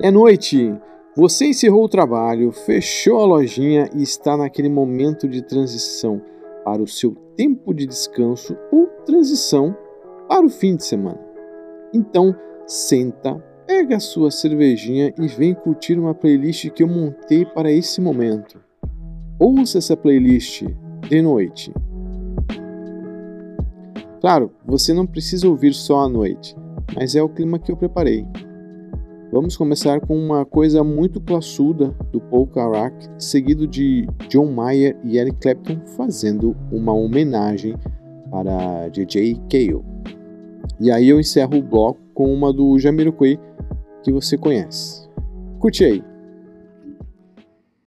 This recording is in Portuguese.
É noite. Você encerrou o trabalho, fechou a lojinha e está naquele momento de transição para o seu tempo de descanso ou transição para o fim de semana. Então, senta, pega a sua cervejinha e vem curtir uma playlist que eu montei para esse momento. Ouça essa playlist de noite. Claro, você não precisa ouvir só à noite, mas é o clima que eu preparei. Vamos começar com uma coisa muito classuda do Paul Carrack, seguido de John Mayer e Eric Clapton fazendo uma homenagem para DJ Cale. E aí eu encerro o bloco com uma do Jamiroquai que você conhece. Curte aí!